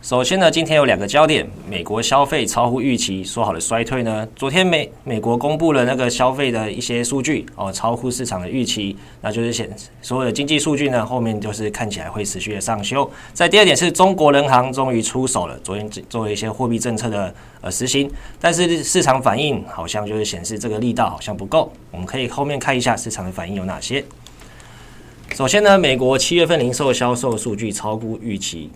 首先呢，今天有两个焦点：美国消费超乎预期，说好的衰退呢？昨天美美国公布了那个消费的一些数据哦，超乎市场的预期，那就是显所有的经济数据呢，后面就是看起来会持续的上修。在第二点是中国人行终于出手了，昨天做了一些货币政策的呃实行，但是市场反应好像就是显示这个力道好像不够。我们可以后面看一下市场的反应有哪些。首先呢，美国七月份零售销售数据超乎预期。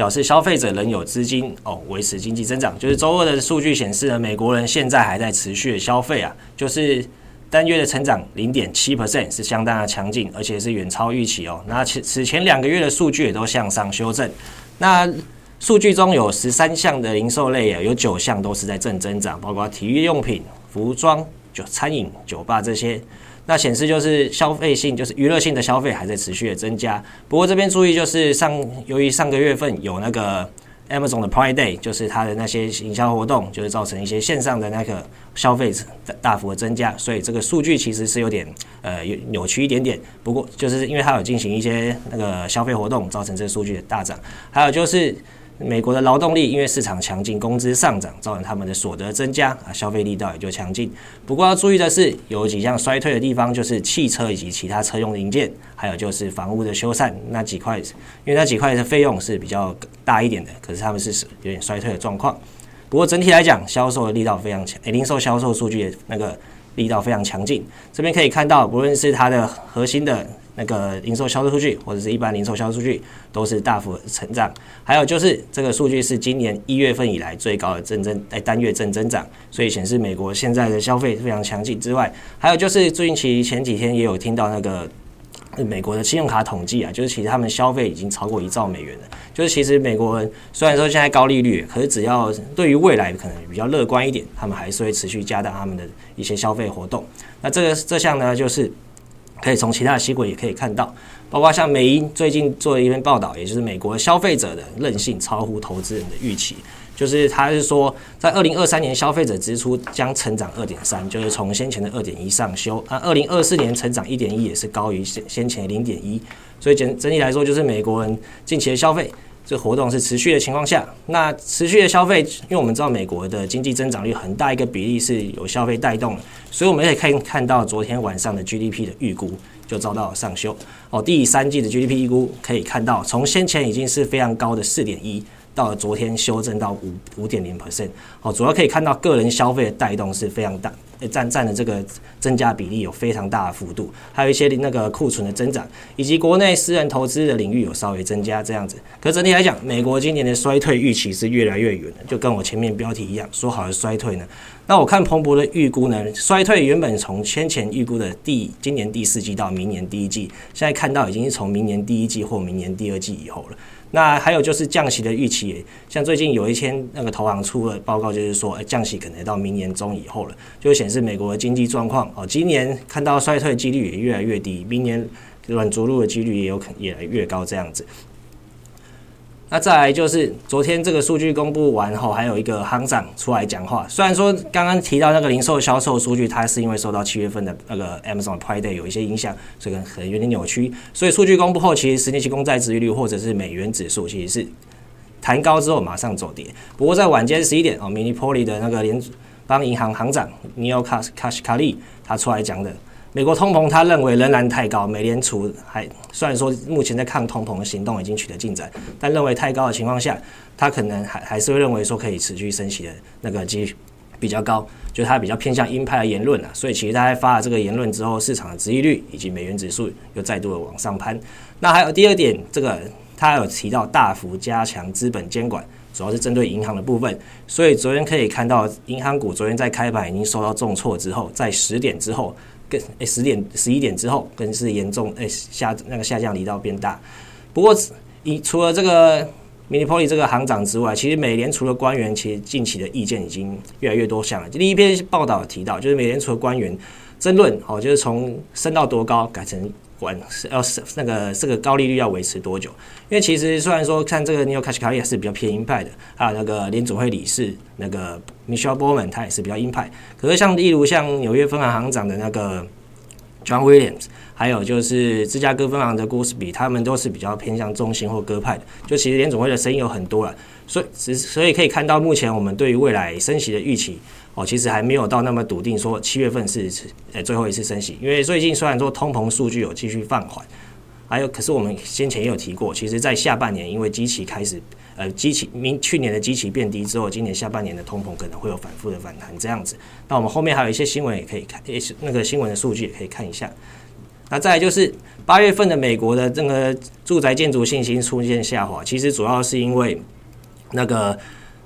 表示消费者仍有资金哦，维持经济增长。就是周二的数据显示呢，美国人现在还在持续的消费啊，就是单月的成长零点七 percent 是相当的强劲，而且是远超预期哦。那此此前两个月的数据也都向上修正。那数据中有十三项的零售类啊，有九项都是在正增长，包括体育用品、服装、酒餐饮、酒吧这些。那显示就是消费性，就是娱乐性的消费还在持续的增加。不过这边注意，就是上由于上个月份有那个 Amazon 的 Prime Day，就是它的那些营销活动，就是造成一些线上的那个消费大幅的增加，所以这个数据其实是有点呃有扭曲一点点。不过就是因为它有进行一些那个消费活动，造成这个数据的大涨。还有就是。美国的劳动力因为市场强劲，工资上涨，造成他们的所得增加啊，消费力道也就强劲。不过要注意的是，有几项衰退的地方，就是汽车以及其他车用零件，还有就是房屋的修缮那几块，因为那几块的费用是比较大一点的，可是他们是有点衰退的状况。不过整体来讲，销售的力道非常强，零售销售数据那个力道非常强劲。这边可以看到，不论是它的核心的。那个零售销售数据或者是一般零售销售数据都是大幅成长，还有就是这个数据是今年一月份以来最高的正增哎单月正增长，所以显示美国现在的消费非常强劲之外，还有就是最近其前几天也有听到那个美国的信用卡统计啊，就是其实他们消费已经超过一兆美元了，就是其实美国人虽然说现在高利率，可是只要对于未来可能比较乐观一点，他们还是会持续加大他们的一些消费活动。那这个这项呢就是。可以从其他的新闻也可以看到，包括像美英最近做了一篇报道，也就是美国消费者的韧性超乎投资人的预期，就是他是说，在二零二三年消费者支出将成长二点三，就是从先前的二点一上修，那二零二四年成长一点一也是高于先先前的零点一，所以整整体来说，就是美国人近期的消费。这活动是持续的情况下，那持续的消费，因为我们知道美国的经济增长率很大一个比例是有消费带动的，所以我们可以看看到昨天晚上的 GDP 的预估就遭到了上修哦。第三季的 GDP 预估可以看到，从先前已经是非常高的四点一，到了昨天修正到五五点零 percent 哦。主要可以看到个人消费的带动是非常大。占占的这个增加比例有非常大的幅度，还有一些那个库存的增长，以及国内私人投资的领域有稍微增加这样子。可整体来讲，美国今年的衰退预期是越来越远了，就跟我前面标题一样，说好的衰退呢？那我看彭博的预估呢，衰退原本从先前预估的第今年第四季到明年第一季，现在看到已经是从明年第一季或明年第二季以后了。那还有就是降息的预期，像最近有一天那个投行出了报告，就是说，降息可能到明年中以后了，就显示美国的经济状况哦，今年看到衰退的几率也越来越低，明年软着陆的几率也有可能越来越高这样子。那再来就是昨天这个数据公布完后，还有一个行长出来讲话。虽然说刚刚提到那个零售销售数据，它是因为受到七月份的那个 Amazon Prime Day 有一些影响，所以可能有点扭曲。所以数据公布后，其实十年期公债殖利率或者是美元指数其实是弹高之后马上走跌。不过在晚间十一点哦，MINI POLI 的那个联邦银行行长 Neel Kashkari 他出来讲的。美国通膨，他认为仍然太高。美联储还虽然说目前在抗通膨的行动已经取得进展，但认为太高的情况下，他可能还还是会认为说可以持续升息的那个机率比较高，就他比较偏向鹰派的言论啊。所以其实他在发了这个言论之后，市场的殖利率以及美元指数又再度的往上攀。那还有第二点，这个他有提到大幅加强资本监管，主要是针对银行的部分。所以昨天可以看到，银行股昨天在开盘已经受到重挫之后，在十点之后。跟诶十点十一点之后，更是严重诶下那个下降力道变大。不过，以除了这个 minipoli 这个行长之外，其实美联储的官员其实近期的意见已经越来越多项了。第一篇报道提到，就是美联储的官员争论，哦，就是从升到多高改成管要是那个这个高利率要维持多久？因为其实虽然说看这个 Neel Kashkari 也是比较偏鹰派的，还有那个联准会理事那个 Michelle Bowman 他也是比较鹰派。可是像例如像纽约分行行长的那个 John Williams。还有就是芝加哥分行的 Goolsbee，他们都是比较偏向中性或鸽派的。就其实联准会的声音有很多了，所以所以可以看到，目前我们对于未来升息的预期哦，其实还没有到那么笃定，说七月份是呃最后一次升息。因为最近虽然说通膨数据有继续放缓，还有可是我们先前也有提过，其实在下半年因为基期开始呃基期明去年的基期变低之后，今年下半年的通膨可能会有反复的反弹这样子。那我们后面还有一些新闻也可以看，也是那个新闻的数据也可以看一下。那再就是八月份的美国的这个住宅建筑信心出现下滑，其实主要是因为那个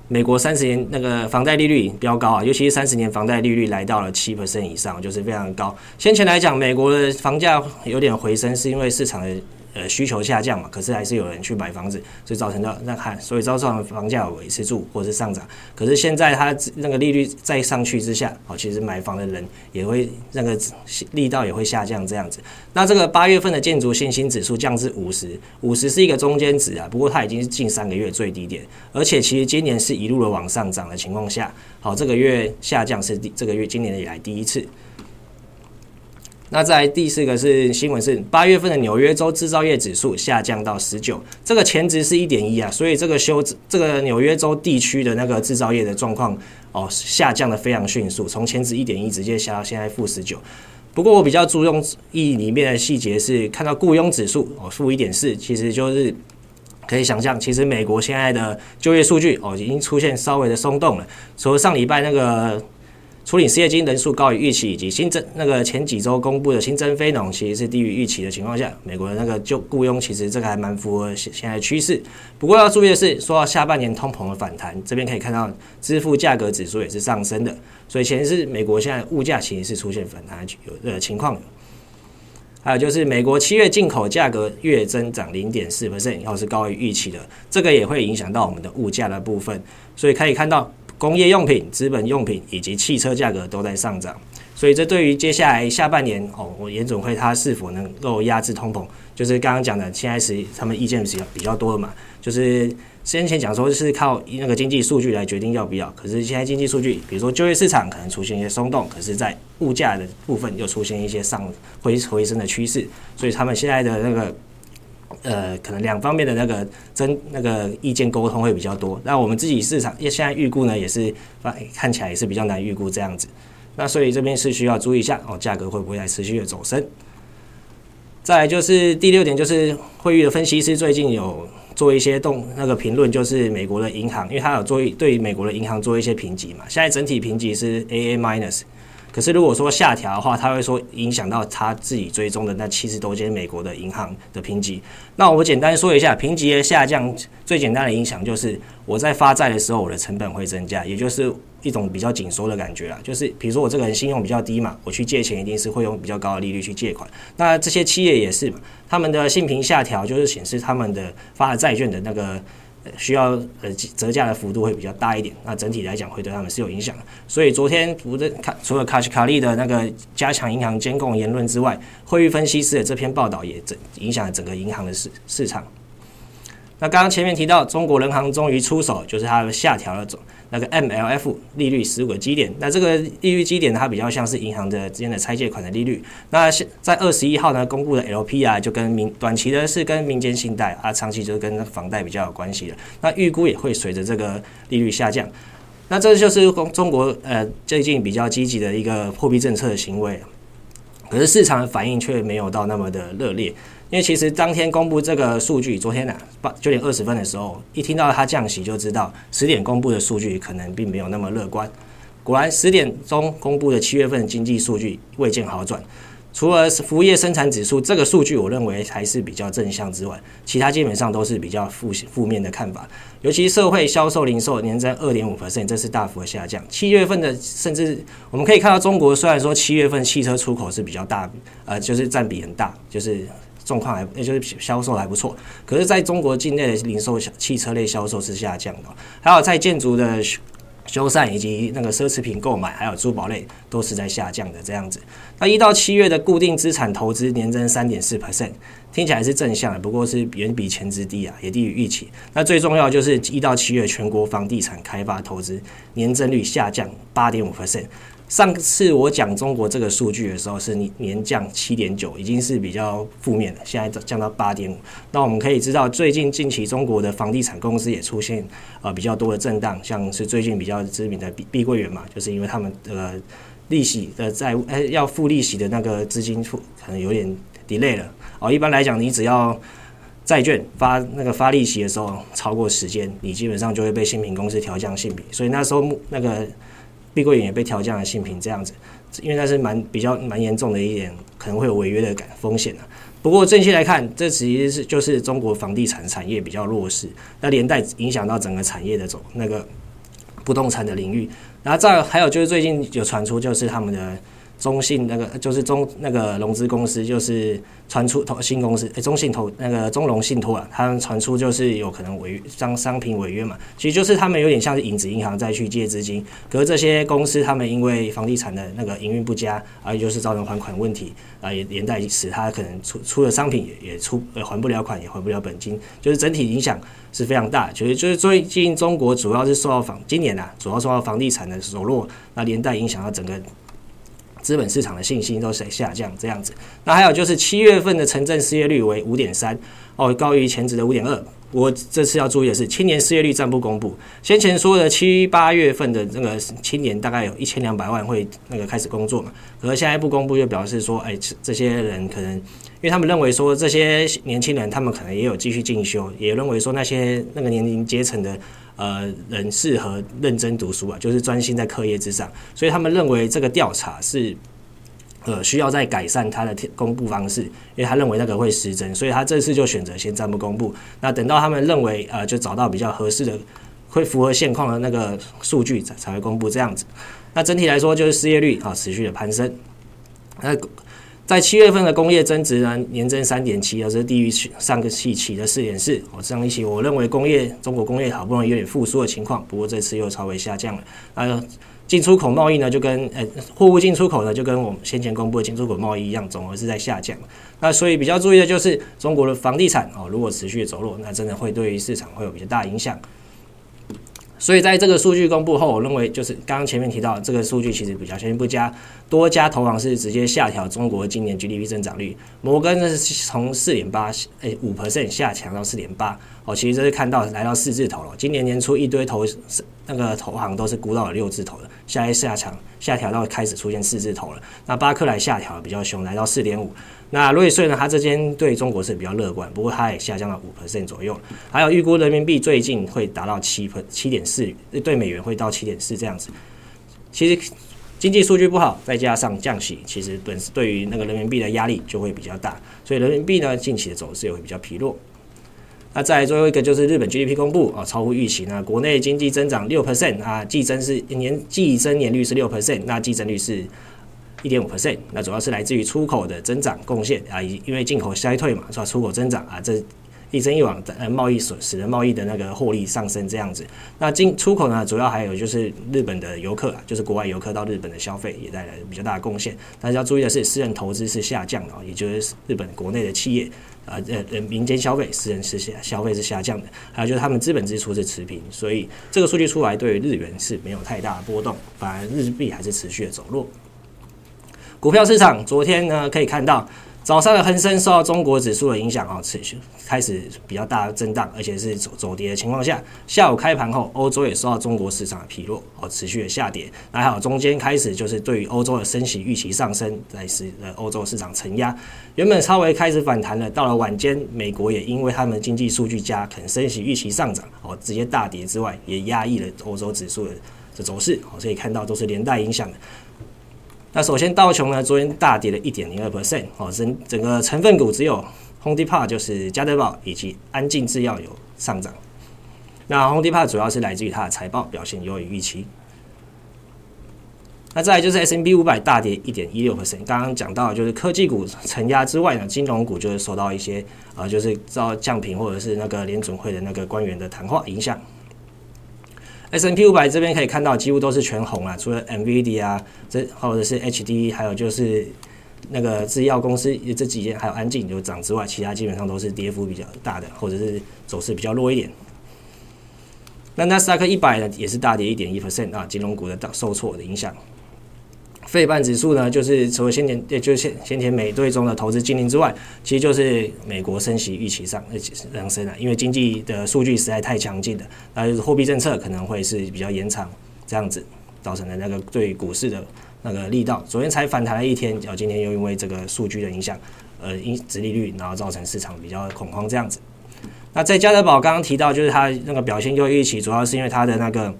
美国三十年那个房贷利率比较高啊，尤其是三十年房贷利率来到了七 percent 以上，就是非常高。先前来讲，美国的房价有点回升，是因为市场的。呃，需求下降嘛，可是还是有人去买房子，所以造成的那看，所以造成房价维持住或者是上涨。可是现在它那个利率再上去之下，哦，其实买房的人也会那个力道也会下降这样子。那这个八月份的建筑信心指数降至五十，五十是一个中间值啊，不过它已经是近三个月最低点，而且其实今年是一路的往上涨的情况下，好，这个月下降是第这个月今年以来第一次。那在第四个是新闻是八月份的纽约州制造业指数下降到十九，这个前值是一点一啊，所以这个修这个纽约州地区的那个制造业的状况哦下降的非常迅速，从前值一点一直接下到现在负十九。不过我比较注重意里面的细节是看到雇佣指数哦负一点四，其实就是可以想象，其实美国现在的就业数据哦已经出现稍微的松动了，除了上礼拜那个。处理失业金人数高于预期，以及新增那个前几周公布的新增非农其实是低于预期的情况下，美国的那个就雇佣其实这个还蛮符合现现在趋势。不过要注意的是，说到下半年通膨的反弹，这边可以看到支付价格指数也是上升的，所以显示美国现在物价其实是出现反弹有的情况。还有就是美国七月进口价格月增长零点四 percent，要是高于预期的，这个也会影响到我们的物价的部分，所以可以看到。工业用品、资本用品以及汽车价格都在上涨，所以这对于接下来下半年哦，我联准会它是否能够压制通膨，就是刚刚讲的，现在是他们意见比较比较多的嘛，就是先前讲说是靠那个经济数据来决定要不要，可是现在经济数据，比如说就业市场可能出现一些松动，可是在物价的部分又出现一些上回回升的趋势，所以他们现在的那个。呃，可能两方面的那个争那个意见沟通会比较多。那我们自己市场现在预估呢，也是看起来也是比较难预估这样子。那所以这边是需要注意一下哦，价格会不会在持续的走升？再来就是第六点，就是惠誉的分析师最近有做一些动那个评论，就是美国的银行，因为他有做对美国的银行做一些评级嘛，现在整体评级是 AA minus。可是如果说下调的话，他会说影响到他自己追踪的那七十多间美国的银行的评级。那我简单说一下，评级的下降最简单的影响就是我在发债的时候，我的成本会增加，也就是一种比较紧缩的感觉啦。就是比如说我这个人信用比较低嘛，我去借钱一定是会用比较高的利率去借款。那这些企业也是，他们的信评下调就是显示他们的发的债券的那个。需要呃折价的幅度会比较大一点，那整体来讲会对他们是有影响的。所以昨天除了卡除了卡西卡利的那个加强银行监控言论之外，惠誉分析师的这篇报道也整影响了整个银行的市市场。那刚刚前面提到，中国人行终于出手，就是它下调了总那个 MLF 利率十五个基点。那这个利率基点它比较像是银行的之间的拆借款的利率。那在二十一号呢公布的 LP 啊，就跟民短期的是跟民间信贷啊，长期就是跟房贷比较有关系的。那预估也会随着这个利率下降。那这就是中中国呃最近比较积极的一个货币政策的行为。可是市场的反应却没有到那么的热烈。因为其实当天公布这个数据，昨天呢八九点二十分的时候，一听到它降息就知道十点公布的数据可能并没有那么乐观。果然十点钟公布的七月份经济数据未见好转，除了服务业生产指数这个数据我认为还是比较正向之外，其他基本上都是比较负负面的看法。尤其社会销售零售年增二点五 percent，这是大幅的下降。七月份的甚至我们可以看到，中国虽然说七月份汽车出口是比较大，呃，就是占比很大，就是。状况还也就是销售还不错。可是在中国境内的零售汽车类销售是下降的，还有在建筑的。修缮以及那个奢侈品购买，还有珠宝类都是在下降的这样子。那一到七月的固定资产投资年增三点四 percent，听起来是正向的，不过是远比前值低啊，也低于预期。那最重要就是一到七月全国房地产开发投资年增率下降八点五 percent。上次我讲中国这个数据的时候是年降七点九，已经是比较负面的。现在降到八点五，那我们可以知道，最近近期中国的房地产公司也出现呃比较多的震荡，像是最近比较知名的碧碧桂园嘛，就是因为他们的利息的债务呃要付利息的那个资金付可能有点 delay 了哦。一般来讲，你只要债券发那个发利息的时候超过时间，你基本上就会被信评公司调降信评，所以那时候那个。碧桂园也被调降了性品，这样子，因为那是蛮比较蛮严重的一点，可能会有违约的感风险的。不过正期来看，这其实是就是中国房地产产业比较弱势，那连带影响到整个产业的走那个不动产的领域。然后再还有就是最近有传出就是他们的。中信那个就是中那个融资公司，就是传出投新公司，诶，中信投那个中融信托啊，他们传出就是有可能违约商商品违约嘛，其实就是他们有点像是影子银行再去借资金，可是这些公司他们因为房地产的那个营运不佳，而、啊、就是造成还款问题，啊，也连带使他可能出出了商品也也出也还不了款，也还不了本金，就是整体影响是非常大，就是就是最近中国主要是受到房今年啊，主要受到房地产的走弱，那连带影响到整个。资本市场的信心都在下降，这样子。那还有就是七月份的城镇失业率为五点三，哦，高于前值的五点二。我这次要注意的是，青年失业率暂不公布。先前说的七八月份的那个青年大概有一千两百万会那个开始工作嘛，可是现在不公布，就表示说，哎，这些人可能，因为他们认为说这些年轻人他们可能也有继续进修，也认为说那些那个年龄阶层的。呃，人适合认真读书啊，就是专心在课业之上，所以他们认为这个调查是呃需要再改善它的公布方式，因为他认为那个会失真，所以他这次就选择先暂不公布。那等到他们认为呃就找到比较合适的，会符合现况的那个数据才才会公布这样子。那整体来说就是失业率啊持续的攀升，那。在七月份的工业增值呢，年增三点七，而是低于上个期期的四点四。我上一期我认为工业中国工业好不容易有点复苏的情况，不过这次又稍微下降了。呃，进出口贸易呢就跟呃货物进出口呢就跟我们先前公布的进出口贸易一样，总额是在下降。那所以比较注意的就是中国的房地产哦，如果持续走弱，那真的会对于市场会有比较大影响。所以在这个数据公布后，我认为就是刚刚前面提到这个数据其实比较先不佳，多家投行是直接下调中国今年 GDP 增长率，摩根呢是从四点八诶五 percent 下调到四点八，哦，其实这是看到来到四字头了。今年年初一堆投那个投行都是估到了六字头的，现在下调下调到开始出现四字头了。那巴克莱下调比较凶，来到四点五。那瑞穗呢？它这间对中国是比较乐观，不过它也下降了五 percent 左右。还有预估人民币最近会达到七分七点四，对美元会到七点四这样子。其实经济数据不好，再加上降息，其实本对于那个人民币的压力就会比较大，所以人民币呢近期的走势也会比较疲弱。那再来最后一个就是日本 GDP 公布啊，超乎预期。那国内经济增长六 percent 啊，季增是年季增年率是六 percent，那季增率是。一点五 percent，那主要是来自于出口的增长贡献啊，因为进口衰退嘛，是吧？出口增长啊，这一增一往，呃，贸易所使得贸易的那个获利上升这样子。那进出口呢，主要还有就是日本的游客啊，就是国外游客到日本的消费也带来比较大的贡献。但是要注意的是，私人投资是下降的，也就是日本国内的企业啊，呃呃，民间消费，私人是下消费是下降的。还有就是他们资本支出是持平，所以这个数据出来对于日元是没有太大的波动，反而日币还是持续的走弱。股票市场昨天呢，可以看到早上的恒生受到中国指数的影响啊，持续开始比较大的震荡，而且是走走跌的情况下，下午开盘后，欧洲也受到中国市场的疲弱哦，持续的下跌。那还好，中间开始就是对于欧洲的升息预期上升，在使得欧洲市场承压，原本稍微开始反弹了，到了晚间，美国也因为他们经济数据佳，可能升息预期上涨哦，直接大跌之外，也压抑了欧洲指数的的走势哦，所以看到都是连带影响的。那首先道琼呢，昨天大跌了一点零二 percent，哦，整整个成分股只有 Home Depot 就是加德宝以及安进制药有上涨。那 Home Depot 主要是来自于它的财报表现优于预期。那再来就是 S&P 五百大跌一点一六 percent。刚刚讲到就是科技股承压之外呢，金融股就是受到一些啊、呃，就是遭降评或者是那个联准会的那个官员的谈话影响。S n P 五百这边可以看到几乎都是全红啊，除了 N V D 啊，这或者是 HD，还有就是那个制药公司这几间，还有安进有涨之外，其他基本上都是跌幅比较大的，或者是走势比较弱一点。那纳斯达克一百呢，也是大跌一点一 percent 啊，金融股的大受挫的影响。费半指数呢，就是除了先前，也就是先先前美队中的投资禁令之外，其实就是美国升息预期上上升了，因为经济的数据实在太强劲了，那就是货币政策可能会是比较延长这样子，造成的那个对股市的那个力道。昨天才反弹了一天，然后今天又因为这个数据的影响，呃，因殖利率，然后造成市场比较恐慌这样子。那在家得宝刚刚提到，就是它那个表现优于预期，主要是因为它的那个。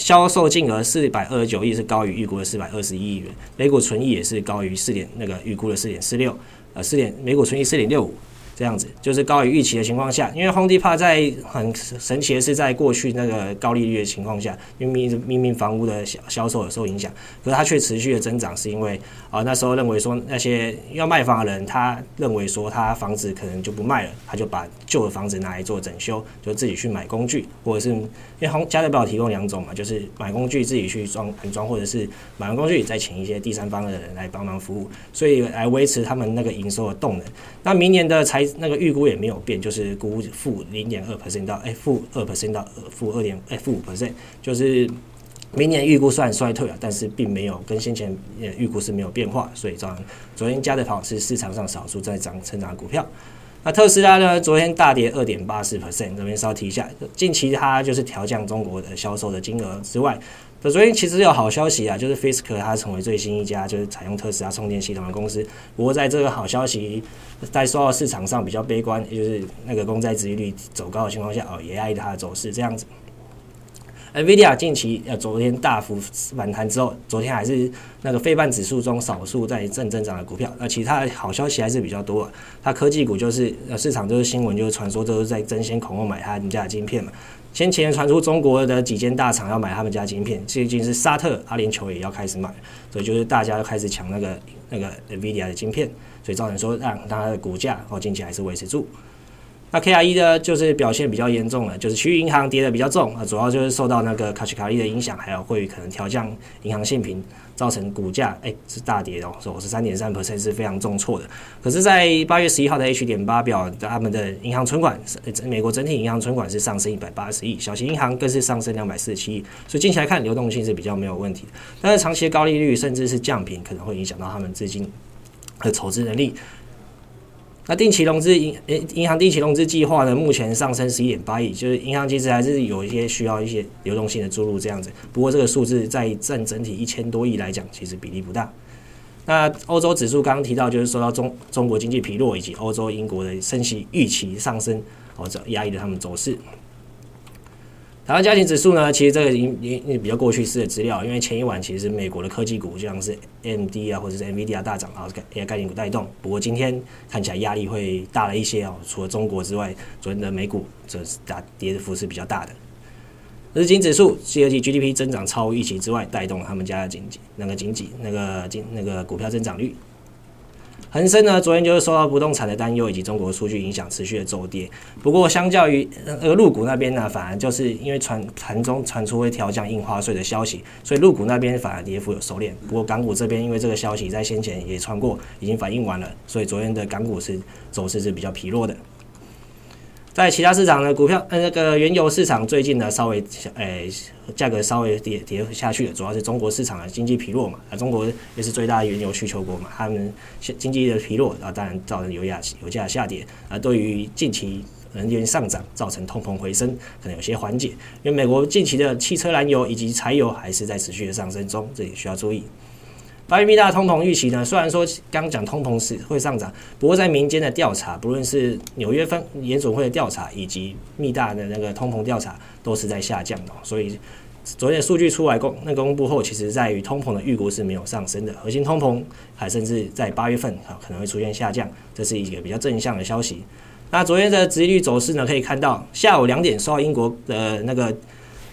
销售金额四百二十九亿是高于预估的四百二十一亿元，每股存益也是高于四点那个预估的四点四六，呃四点每股存益四点六五。这样子就是高于预期的情况下，因为 Home Depot 在很神奇的是，在过去那个高利率的情况下，因为明明明房屋的销销售有受影响，可是它却持续的增长，是因为啊、那时候认为说那些要卖房的人，他认为说他房子可能就不卖了，他就把旧的房子拿来做整修，就自己去买工具，或者是因为 Home 家得宝提供两种嘛，就是买工具自己去装安装，或者是买完工具再请一些第三方的人来帮忙服务，所以来维持他们那个营收的动能。那明年的财那个预估也没有变，就是估负零点二 percent 到哎负二 percent 到负二点哎负五 percent，就是明年预估算衰退了，但是并没有跟先前预估是没有变化，所以昨昨天加的跑是市场上少数在涨成长股票。那特斯拉呢？昨天大跌二点八四 percent，这边稍提一下，近期它就是调降中国的销售的金额之外。那昨天其实有好消息啊，就是 Fisk 它成为最新一家就是采用特斯拉充电系统的公司。不过在这个好消息在受到市场上比较悲观，也就是那个公债殖利率走高的情况下，哦，也压抑它的走势这样子。NVIDIA 近期呃昨天大幅反弹之后，昨天还是那个费半指数中少数在正增长的股票。那其他好消息还是比较多。啊它科技股就是呃市场就是新闻就是传说都是在争先恐后买他们家的晶片嘛。先前传出中国的几间大厂要买他们家晶片，最近是沙特、阿联酋也要开始买，所以就是大家要开始抢那个那个 NVIDIA 的晶片，所以造成说让它的股价哦近期还是维持住。那 KRE 呢，就是表现比较严重了，就是区域银行跌的比较重啊，主要就是受到那个卡西卡利的影响，还有会可能调降银行信评。造成股价哎、是大跌哦，说我是三点三 percent 是非常重挫的。可是，在八月十一号的 H 点八表，他们的银行存款，美国整体银行存款是上升一百八十亿，小型银行更是上升两百四十七亿。所以近期来看，流动性是比较没有问题。但是长期的高利率甚至是降频，可能会影响到他们资金的筹资能力。那定期融资银，银行定期融资计划呢，目前上升十一点八亿，就是银行其实还是有一些需要一些流动性的注入这样子。不过这个数字在占整体一千多亿来讲，其实比例不大。那欧洲指数刚刚提到，就是受到中中国经济疲弱以及欧洲英国的升息预期上升，或者压抑了他们走势。台湾家庭指数呢，其实这个已经已经比较过去式的资料，因为前一晚其实美国的科技股就像是 M D 啊，或者是 NVIDIA 大涨啊，AI 概念股带动。不过今天看起来压力会大了一些哦，除了中国之外，昨天的美股则是大跌的幅是比较大的。日经指数第二季 GDP 增长超预期之外，带动了他们家的经济那个经济那个经那个股票增长率。恒生呢，昨天就是受到不动产的担忧以及中国数据影响，持续的走跌。不过，相较于呃陆股那边呢，反而就是因为传盘中传出会调降印花税的消息，所以陆股那边反而跌幅有收敛。不过，港股这边因为这个消息在先前也传过，已经反映完了，所以昨天的港股是走势是比较疲弱的。在其他市场呢，股票呃那个原油市场最近呢稍微诶价格稍微跌跌下去了，主要是中国市场的经济疲弱嘛，啊中国也是最大的原油需求国嘛，他们经济的疲弱啊，当然造成油价油价下跌啊，对于近期能源上涨造成通膨回升可能有些缓解，因为美国近期的汽车燃油以及柴油还是在持续的上升中，这里需要注意。八月密大通膨预期呢？虽然说刚讲通膨是会上涨，不过在民间的调查，不论是纽约分联总会的调查，以及密大的那个通膨调查，都是在下降的。所以昨天数据出来公那公布后，其实在于通膨的预估是没有上升的，核心通膨还甚至在八月份啊可能会出现下降，这是一个比较正向的消息。那昨天的殖利率走势呢？可以看到下午两点受到英国的那个。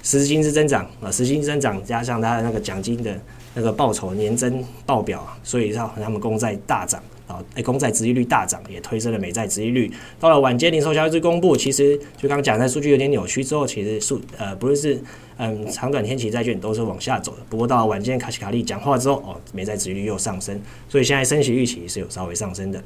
实薪资增长啊，实薪增长加上它的那个奖金的那个报酬年增报表，所以让他们公债大涨。啊，哎，公债殖利率大涨，也推升了美债殖利率。到了晚间零售消息公布，其实就刚刚讲的数据有点扭曲之后，其实数呃不论是嗯长短天期债券都是往下走的。不过到了晚间卡西卡利讲话之后，哦，美债殖利率又上升，所以现在升息预期是有稍微上升的。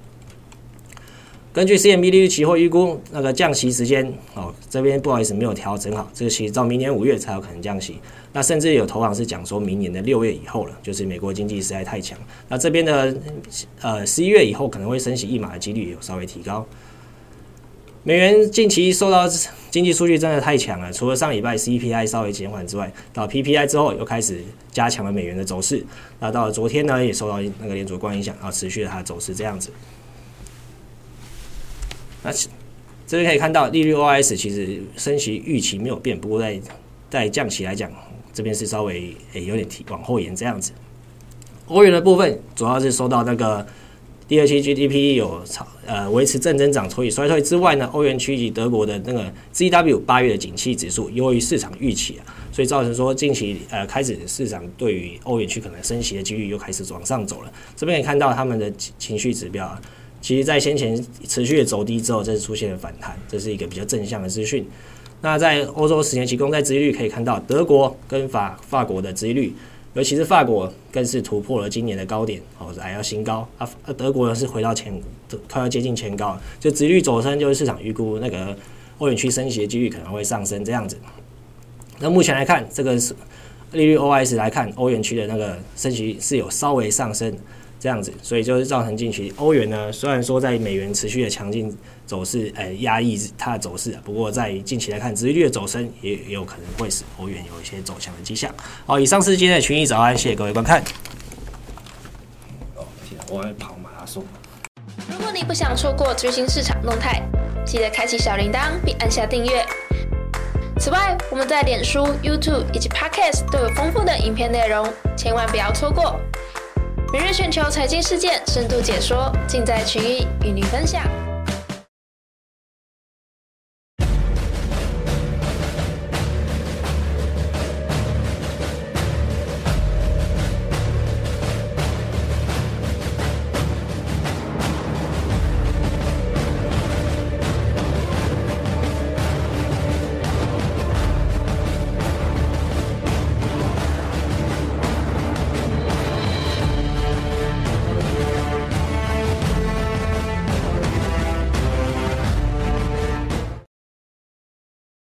根据 CMB 利率期货预估，那个降息时间哦，这边不好意思没有调整好，这个其实到明年五月才有可能降息。那甚至有投行是讲说明年的六月以后了，就是美国经济实在太强。那这边的呃十一月以后可能会升息一码的几率也有稍微提高。美元近期受到经济数据真的太强了，除了上礼拜 CPI 稍微减缓之外，到 PPI 之后又开始加强了美元的走势。那到了昨天呢，也受到那个联储官影响，然后持续了它的走势这样子。那这边可以看到，利率 OS 其实升息预期没有变，不过在在降息来讲，这边是稍微诶有点提往后延这样子。欧元的部分主要是受到那个第二期 GDP 有超呃维持正增长，所以衰退之外呢，欧元区及德国的那个 ZW 八月的景气指数优于市场预期啊，所以造成说近期呃开始市场对于欧元区可能升息的几率又开始往上走了。这边可以看到他们的情绪指标啊。其实，在先前持续的走低之后，这是出现了反弹，这是一个比较正向的资讯。那在欧洲十年期公债殖利率可以看到，德国跟法法国的殖利率，尤其是法国更是突破了今年的高点，哦，还要新高啊。德国呢是回到前，快要接近前高，就殖利率走升，就是市场预估那个欧元区升息的几率可能会上升这样子。那目前来看，这个是利率 OIS 来看，欧元区的那个升息是有稍微上升。这样子，所以就是造成近期欧元呢，虽然说在美元持续的强劲走势，呃，压抑它的走势啊，不过在近期来看，殖利率的走升也也有可能会使欧元有一些走强的迹象。好，以上是今天的群益早安，谢谢各位观看。哦，天，我要跑马拉松。如果你不想错过最新市场动态，记得开启小铃铛并按下订阅。此外，我们在脸书、YouTube 以及 Podcast 都有丰富的影片内容，千万不要错过。每日全球财经事件深度解说，尽在群益与你分享。